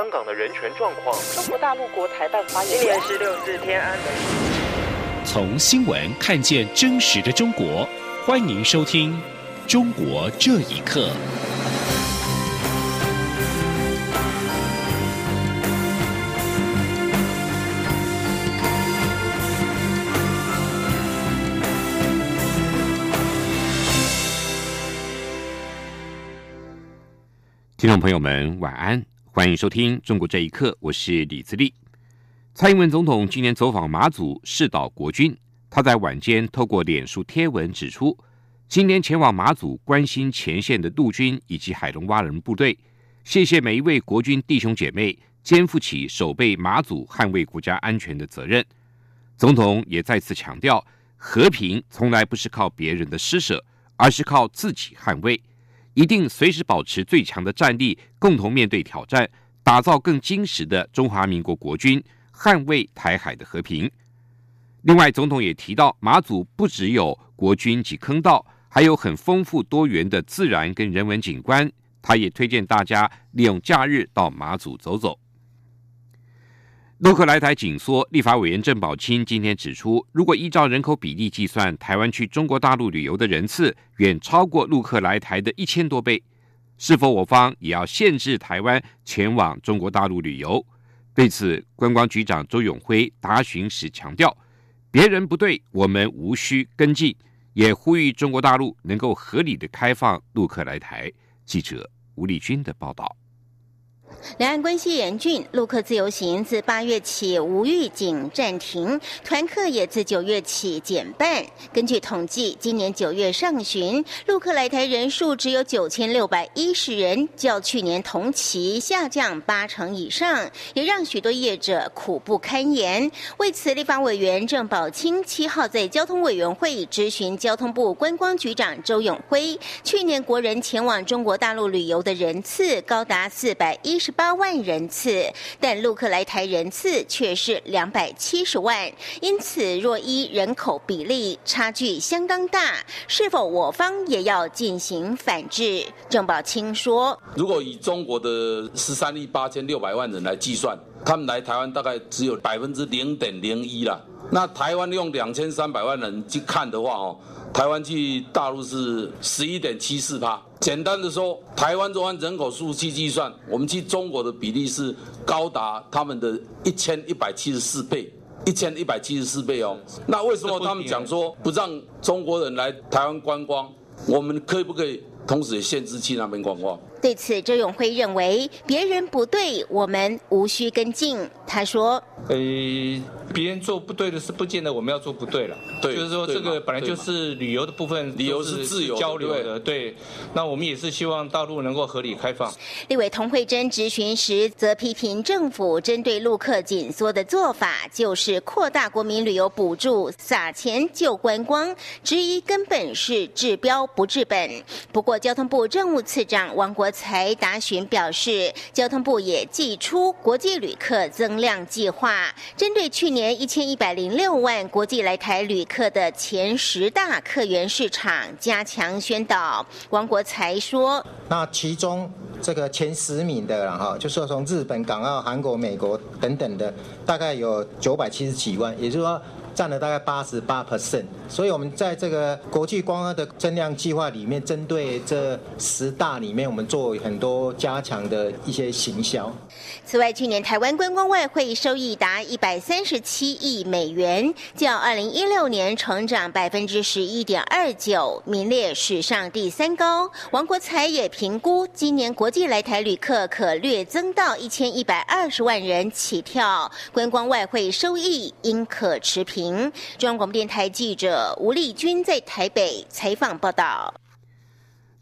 香港的人权状况。中国大陆国台办发言今年是六四天安门。从新闻看见真实的中国，欢迎收听《中国这一刻》。听众朋友们，晚安，欢迎收听《中国这一刻》，我是李自立。蔡英文总统今年走访马祖，视导国军。他在晚间透过脸书贴文指出，今年前往马祖关心前线的陆军以及海龙蛙人部队，谢谢每一位国军弟兄姐妹肩负起守备马祖、捍卫国家安全的责任。总统也再次强调，和平从来不是靠别人的施舍，而是靠自己捍卫。一定随时保持最强的战力，共同面对挑战，打造更坚实的中华民国国军，捍卫台海的和平。另外，总统也提到，马祖不只有国军及坑道，还有很丰富多元的自然跟人文景观。他也推荐大家利用假日到马祖走走。陆客来台紧缩，立法委员郑宝清今天指出，如果依照人口比例计算，台湾去中国大陆旅游的人次远超过陆客来台的一千多倍，是否我方也要限制台湾前往中国大陆旅游？对此，观光局长周永辉答询时强调，别人不对，我们无需跟进，也呼吁中国大陆能够合理的开放陆客来台。记者吴丽君的报道。两岸关系严峻，陆客自由行自八月起无预警暂停，团客也自九月起减半。根据统计，今年九月上旬，陆客来台人数只有九千六百一十人，较去年同期下降八成以上，也让许多业者苦不堪言。为此，立法委员郑宝清七号在交通委员会咨询交通部观光局长周永辉，去年国人前往中国大陆旅游的人次高达四百一十。八万人次，但陆客来台人次却是两百七十万，因此若依人口比例差距相当大，是否我方也要进行反制？郑宝清说：“如果以中国的十三亿八千六百万人来计算，他们来台湾大概只有百分之零点零一了。那台湾用两千三百万人去看的话，哦。”台湾去大陆是十一点七四趴。简单的说，台湾中按人口数去计算，我们去中国的比例是高达他们的一千一百七十四倍，一千一百七十四倍哦。那为什么他们讲说不让中国人来台湾观光？我们可以不可以同时也限制去那边观光？对此，周永辉认为别人不对，我们无需跟进。他说：“呃。”别人做不对的事，不见得我们要做不对了。对，就是说这个本来就是旅游的部分，旅游是自由交流的。对，那我们也是希望大陆能够合理开放。立委童慧珍质询时，则批评政府针对陆客紧缩的做法，就是扩大国民旅游补助，撒钱救观光，质疑根本是治标不治本。不过，交通部政务次长王国才达询表示，交通部也寄出国际旅客增量计划，针对去年。一千一百零六万国际来台旅客的前十大客源市场加强宣导。王国才说：“那其中这个前十名的了哈，就是说从日本、港澳、韩国、美国等等的，大概有九百七十几万，也就是说。”占了大概八十八 percent，所以我们在这个国际观光的增量计划里面，针对这十大里面，我们做很多加强的一些行销。此外，去年台湾观光外汇收益达一百三十七亿美元，较二零一六年成长百分之十一点二九，名列史上第三高。王国才也评估，今年国际来台旅客可略增到一千一百二十万人起跳，观光外汇收益应可持平。中央广播电台记者吴丽君在台北采访报道：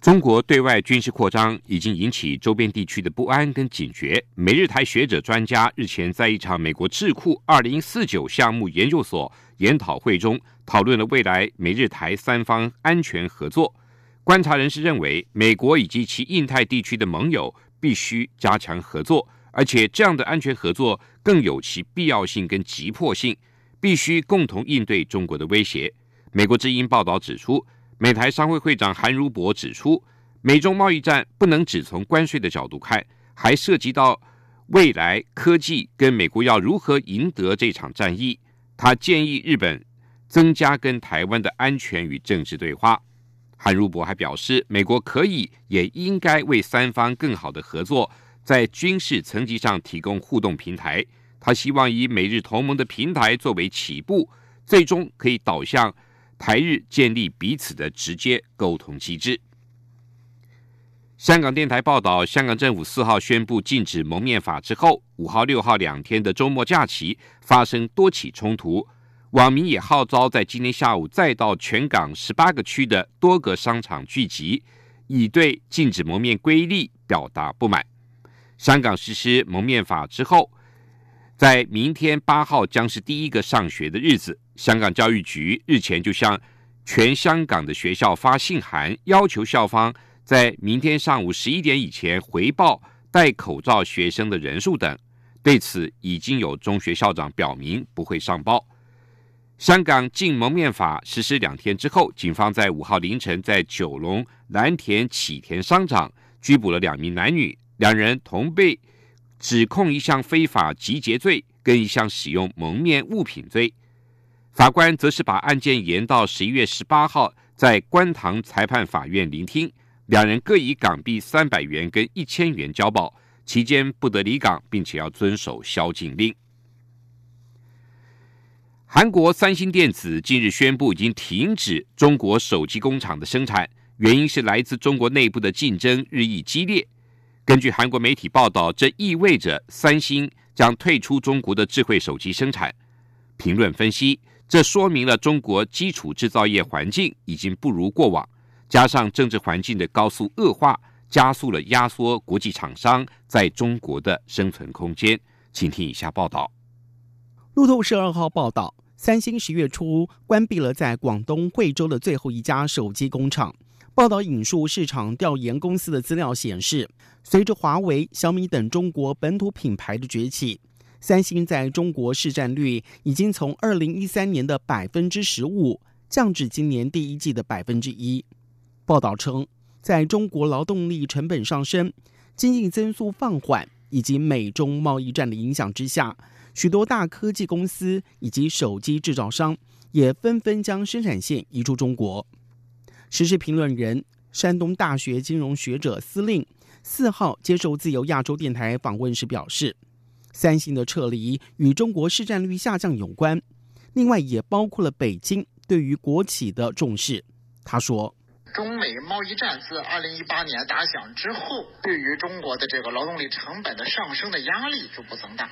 中国对外军事扩张已经引起周边地区的不安跟警觉。美日台学者专家日前在一场美国智库二零四九项目研究所研讨会中，讨论了未来美日台三方安全合作。观察人士认为，美国以及其印太地区的盟友必须加强合作，而且这样的安全合作更有其必要性跟急迫性。必须共同应对中国的威胁。美国之音报道指出，美台商会会长韩如博指出，美中贸易战不能只从关税的角度看，还涉及到未来科技跟美国要如何赢得这场战役。他建议日本增加跟台湾的安全与政治对话。韩如博还表示，美国可以也应该为三方更好的合作，在军事层级上提供互动平台。他希望以美日同盟的平台作为起步，最终可以导向台日建立彼此的直接沟通机制。香港电台报道，香港政府四号宣布禁止蒙面法之后，五号、六号两天的周末假期发生多起冲突。网民也号召在今天下午再到全港十八个区的多个商场聚集，以对禁止蒙面规例表达不满。香港实施蒙面法之后，在明天八号将是第一个上学的日子。香港教育局日前就向全香港的学校发信函，要求校方在明天上午十一点以前回报戴口罩学生的人数等。对此，已经有中学校长表明不会上报。香港禁蒙面法实施两天之后，警方在五号凌晨在九龙蓝田启田商场拘捕了两名男女，两人同被指控一项非法集结罪跟一项使用蒙面物品罪。法官则是把案件延到十一月十八号在观塘裁判法院聆听，两人各以港币三百元跟一千元交保，期间不得离港，并且要遵守宵禁令。韩国三星电子近日宣布，已经停止中国手机工厂的生产，原因是来自中国内部的竞争日益激烈。根据韩国媒体报道，这意味着三星将退出中国的智慧手机生产。评论分析，这说明了中国基础制造业环境已经不如过往，加上政治环境的高速恶化，加速了压缩国际厂商在中国的生存空间。请听以下报道。路透社二号报道，三星十月初关闭了在广东惠州的最后一家手机工厂。报道引述市场调研公司的资料显示，随着华为、小米等中国本土品牌的崛起，三星在中国市占率已经从二零一三年的百分之十五降至今年第一季的百分之一。报道称，在中国劳动力成本上升、经济增速放缓以及美中贸易战的影响之下。许多大科技公司以及手机制造商也纷纷将生产线移出中国。时事评论人、山东大学金融学者司令四号接受自由亚洲电台访问时表示，三星的撤离与中国市占率下降有关，另外也包括了北京对于国企的重视。他说。中美贸易战自二零一八年打响之后，对于中国的这个劳动力成本的上升的压力逐步增大，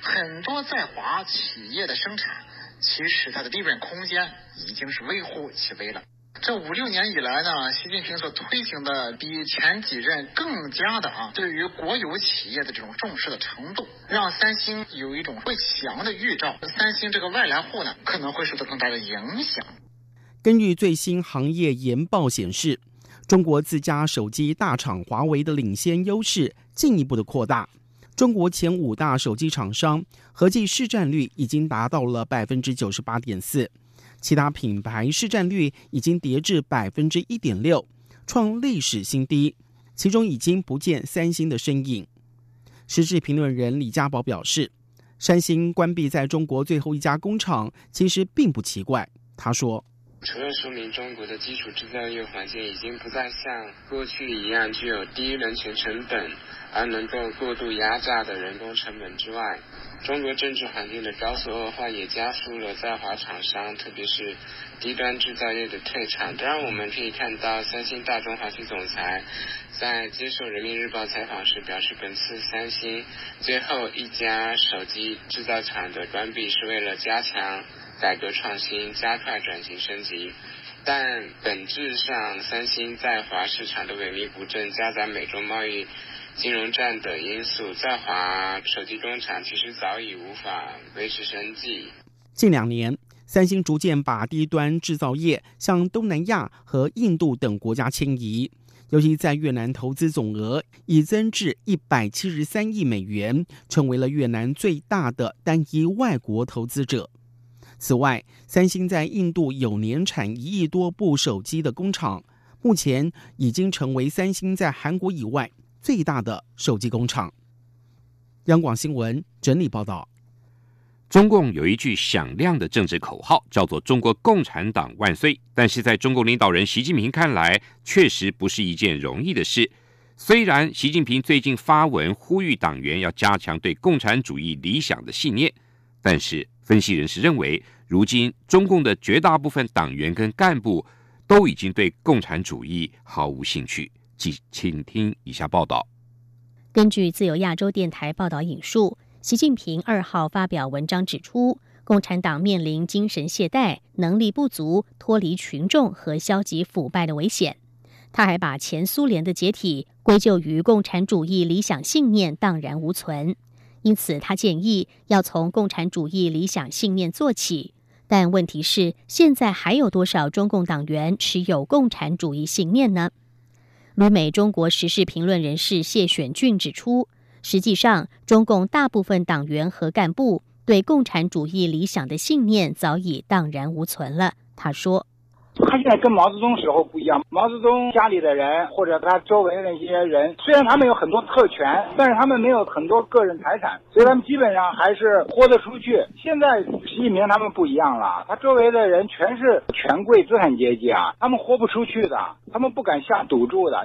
很多在华企业的生产，其实它的利润空间已经是微乎其微了。这五六年以来呢，习近平所推行的比前几任更加的啊，对于国有企业的这种重视的程度，让三星有一种会降的预兆。三星这个外来户呢，可能会受到更大的影响。根据最新行业研报显示，中国自家手机大厂华为的领先优势进一步的扩大。中国前五大手机厂商合计市占率已经达到了百分之九十八点四，其他品牌市占率已经跌至百分之一点六，创历史新低。其中已经不见三星的身影。时事评论人李家宝表示，三星关闭在中国最后一家工厂其实并不奇怪。他说。除了说明中国的基础制造业环境已经不再像过去一样具有低人权成本，而能够过度压榨的人工成本之外，中国政治环境的高速恶化也加速了在华厂商，特别是低端制造业的退场。当然，我们可以看到，三星大中华区总裁在接受人民日报采访时表示，本次三星最后一家手机制造厂的关闭是为了加强。改革创新，加快转型升级，但本质上，三星在华市场的萎靡不振，夹杂美中贸易、金融战等因素，在华手机工厂其实早已无法维持生计。近两年，三星逐渐把低端制造业向东南亚和印度等国家迁移，尤其在越南投资总额已增至一百七十三亿美元，成为了越南最大的单一外国投资者。此外，三星在印度有年产一亿多部手机的工厂，目前已经成为三星在韩国以外最大的手机工厂。央广新闻整理报道。中共有一句响亮的政治口号，叫做“中国共产党万岁”。但是在中国领导人习近平看来，确实不是一件容易的事。虽然习近平最近发文呼吁党员要加强对共产主义理想的信念，但是分析人士认为，如今中共的绝大部分党员跟干部都已经对共产主义毫无兴趣。请听以下报道。根据自由亚洲电台报道引述。习近平二号发表文章指出，共产党面临精神懈怠、能力不足、脱离群众和消极腐败的危险。他还把前苏联的解体归咎于共产主义理想信念荡然无存，因此他建议要从共产主义理想信念做起。但问题是，现在还有多少中共党员持有共产主义信念呢？旅美中国时事评论人士谢选俊指出。实际上，中共大部分党员和干部对共产主义理想的信念早已荡然无存了。他说：“他现在跟毛泽东时候不一样。毛泽东家里的人或者他周围的那些人，虽然他们有很多特权，但是他们没有很多个人财产，所以他们基本上还是豁得出去。现在习近平他们不一样了，他周围的人全是权贵资产阶级啊，他们豁不出去的，他们不敢下赌注的。”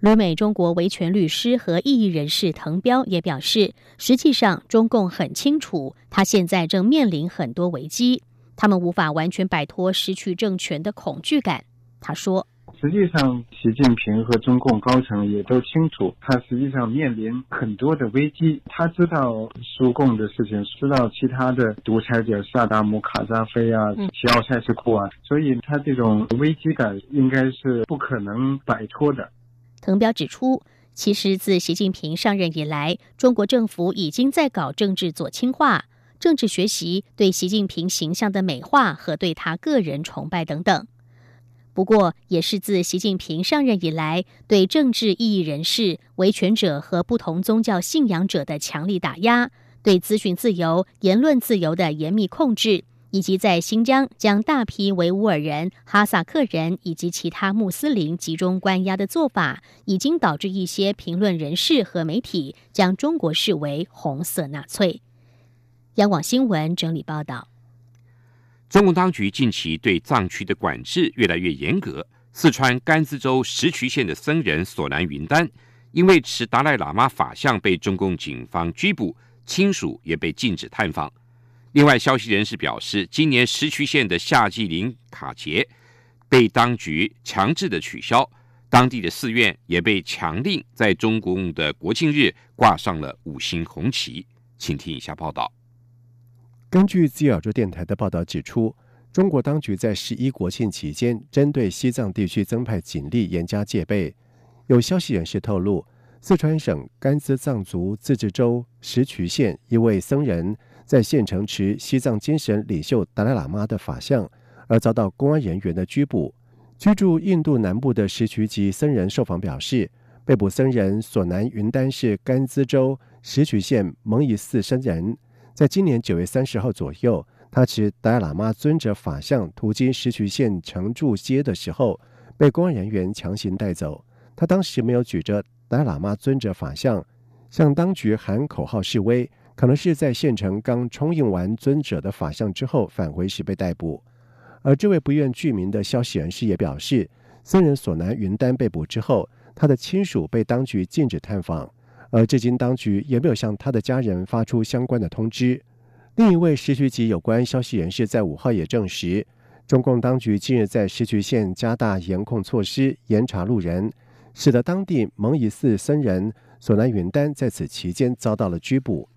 旅美中国维权律师和异议人士滕彪也表示，实际上中共很清楚，他现在正面临很多危机，他们无法完全摆脱失去政权的恐惧感。他说：“实际上，习近平和中共高层也都清楚，他实际上面临很多的危机。他知道苏共的事情，知道其他的独裁者萨达姆、卡扎菲啊、齐奥塞斯库啊，所以他这种危机感应该是不可能摆脱的。”滕彪指出，其实自习近平上任以来，中国政府已经在搞政治左倾化、政治学习、对习近平形象的美化和对他个人崇拜等等。不过，也是自习近平上任以来，对政治异议人士、维权者和不同宗教信仰者的强力打压，对资讯自由、言论自由的严密控制。以及在新疆将大批维吾尔人、哈萨克人以及其他穆斯林集中关押的做法，已经导致一些评论人士和媒体将中国视为红色纳粹。央广新闻整理报道：中共当局近期对藏区的管制越来越严格。四川甘孜州石渠县的僧人索南云丹，因为持达赖喇嘛法相被中共警方拘捕，亲属也被禁止探访。另外，消息人士表示，今年石渠县的夏季林卡节被当局强制的取消，当地的寺院也被强令在中共的国庆日挂上了五星红旗。请听以下报道。根据自由亚洲电台的报道指出，中国当局在十一国庆期间针对西藏地区增派警力，严加戒备。有消息人士透露，四川省甘孜藏族自治州石渠县一位僧人。在县城持西藏精神领袖达赖喇嘛的法像，而遭到公安人员的拘捕。居住印度南部的石渠籍僧人受访表示，被捕僧人索南云丹是甘孜州石渠县蒙仪寺僧人。在今年九月三十号左右，他持达赖喇嘛尊者法像途经石渠县城柱街的时候，被公安人员强行带走。他当时没有举着达赖喇嘛尊者法像，向当局喊口号示威。可能是在县城刚冲印完尊者的法像之后返回时被逮捕，而这位不愿具名的消息人士也表示，僧人索南云丹被捕之后，他的亲属被当局禁止探访，而至今当局也没有向他的家人发出相关的通知。另一位石渠籍有关消息人士在五号也证实，中共当局近日在石渠县加大严控措施，严查路人，使得当地蒙仪寺僧人索南云丹在此期间遭到了拘捕。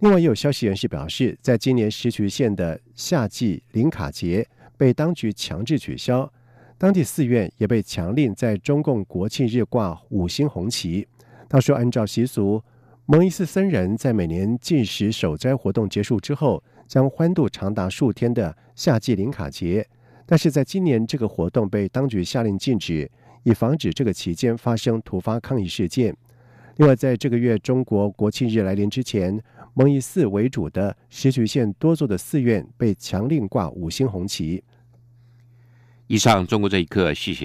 另外，也有消息人士表示，在今年石渠县的夏季林卡节被当局强制取消，当地寺院也被强令在中共国庆日挂五星红旗。他说，按照习俗，蒙伊寺僧人在每年禁食守斋活动结束之后，将欢度长达数天的夏季林卡节，但是在今年这个活动被当局下令禁止，以防止这个期间发生突发抗议事件。另外，在这个月中国国庆日来临之前。蒙以寺为主的石渠县多座的寺院被强令挂五星红旗。以上，中国这一刻，谢谢。